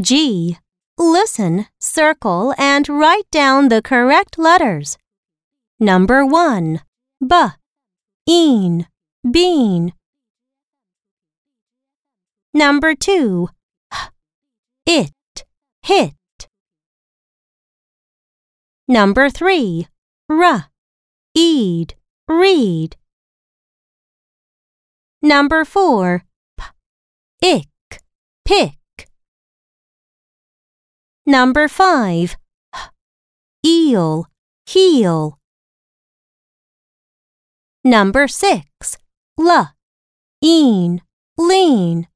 G. Listen, circle, and write down the correct letters. Number 1. B. Een. Bean. Number 2. H. It. Hit. Number 3. R. Eed. Read. Number 4. P. Ick. Pick. Number 5. Eel. Heel. Number 6. la, Een. Lean.